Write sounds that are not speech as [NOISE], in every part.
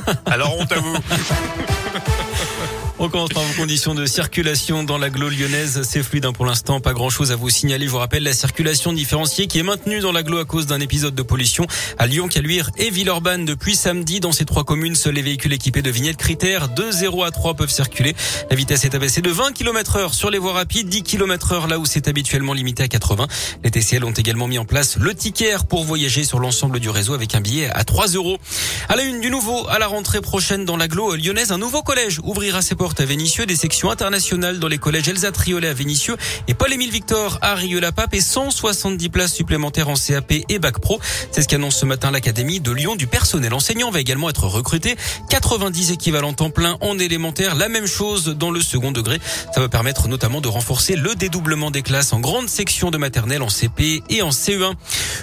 [LAUGHS] Alors honte à vous. [LAUGHS] On commence par vos conditions de circulation dans l'agglo lyonnaise. C'est fluide hein, pour l'instant, pas grand chose à vous signaler. Je vous rappelle la circulation différenciée qui est maintenue dans l'agglo à cause d'un épisode de pollution à Lyon, Caluire et Villeurbanne depuis samedi. Dans ces trois communes, seuls les véhicules équipés de vignettes critères de 0 à 3 peuvent circuler. La vitesse est abaissée de 20 km heure sur les voies rapides, 10 km heure là où c'est habituellement limité à 80. Les TCL ont également mis en place le ticket pour voyager sur l'ensemble du réseau avec un billet à 3 euros. À la une du nouveau, à la rentrée prochaine dans l'agglo lyonnaise, un nouveau collège ouvrira ses portes à Vénissieux, des sections internationales dans les collèges Elsa Triolet à Vénissieux et Paul-Émile Victor à Rieux-la-Pape et 170 places supplémentaires en CAP et Bac Pro. C'est ce qu'annonce ce matin l'Académie de Lyon. Du personnel enseignant va également être recruté. 90 équivalents temps plein en élémentaire. La même chose dans le second degré. Ça va permettre notamment de renforcer le dédoublement des classes en grande section de maternelle en CP et en CE1.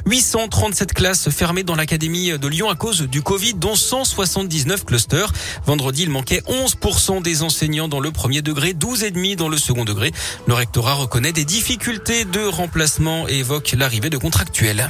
837 classes fermées dans l'Académie de Lyon à cause du Covid, dont 179 clusters. Vendredi, il manquait 11% des enseignants enseignants dans le premier degré, 12,5 dans le second degré. Le rectorat reconnaît des difficultés de remplacement et évoque l'arrivée de contractuels.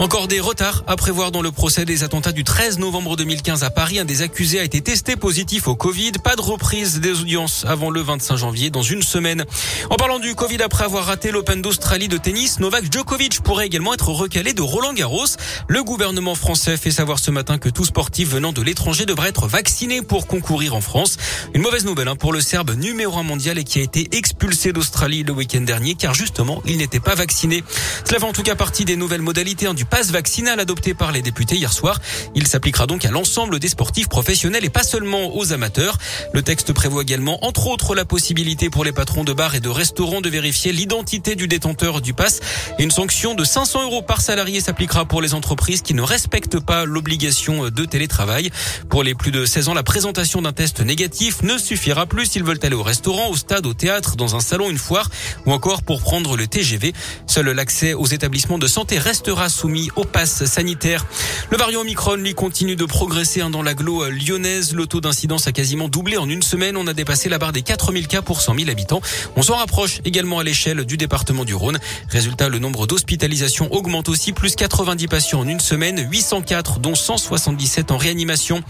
Encore des retards à prévoir dans le procès des attentats du 13 novembre 2015 à Paris. Un des accusés a été testé positif au Covid. Pas de reprise des audiences avant le 25 janvier dans une semaine. En parlant du Covid, après avoir raté l'Open d'Australie de tennis, Novak Djokovic pourrait également être recalé de Roland Garros. Le gouvernement français fait savoir ce matin que tout sportif venant de l'étranger devrait être vacciné pour concourir en France. Une mauvaise nouvelle hein, pour le Serbe numéro un mondial et qui a été expulsé d'Australie le week-end dernier car justement il n'était pas vacciné. Cela fait en tout cas partie des nouvelles modalités hein, du passe vaccinal adopté par les députés hier soir. Il s'appliquera donc à l'ensemble des sportifs professionnels et pas seulement aux amateurs. Le texte prévoit également, entre autres, la possibilité pour les patrons de bars et de restaurants de vérifier l'identité du détenteur du pass. Une sanction de 500 euros par salarié s'appliquera pour les entreprises qui ne respectent pas l'obligation de télétravail. Pour les plus de 16 ans, la présentation d'un test négatif ne suffira plus s'ils veulent aller au restaurant, au stade, au théâtre, dans un salon, une foire ou encore pour prendre le TGV. Seul l'accès aux établissements de santé restera soumis au pass sanitaire. Le variant Omicron, lui, continue de progresser hein, dans l'agglo lyonnaise. Le taux d'incidence a quasiment doublé en une semaine. On a dépassé la barre des 4000 cas pour 100 000 habitants. On s'en rapproche également à l'échelle du département du Rhône. Résultat, le nombre d'hospitalisations augmente aussi. Plus 90 patients en une semaine, 804 dont 177 en réanimation.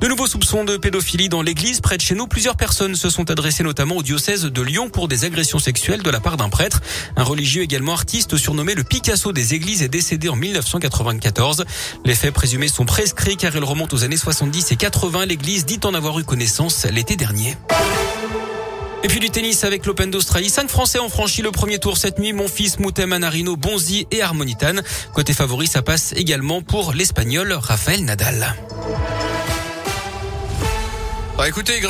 De nouveaux soupçons de pédophilie dans l'église. Près de chez nous, plusieurs personnes se sont adressées notamment au diocèse de Lyon pour des agressions sexuelles de la part d'un prêtre. Un religieux également artiste surnommé le Picasso des églises est décédé en 1994. Les faits présumés sont prescrits car ils remontent aux années 70 et 80. L'église dit en avoir eu connaissance l'été dernier. Et puis du tennis avec l'Open d'Australie. Cinq Français ont franchi le premier tour cette nuit. Mon fils Moutet Manarino, Bonzi et Harmonitan. Côté favori, ça passe également pour l'Espagnol Rafael Nadal. Bah écoutez,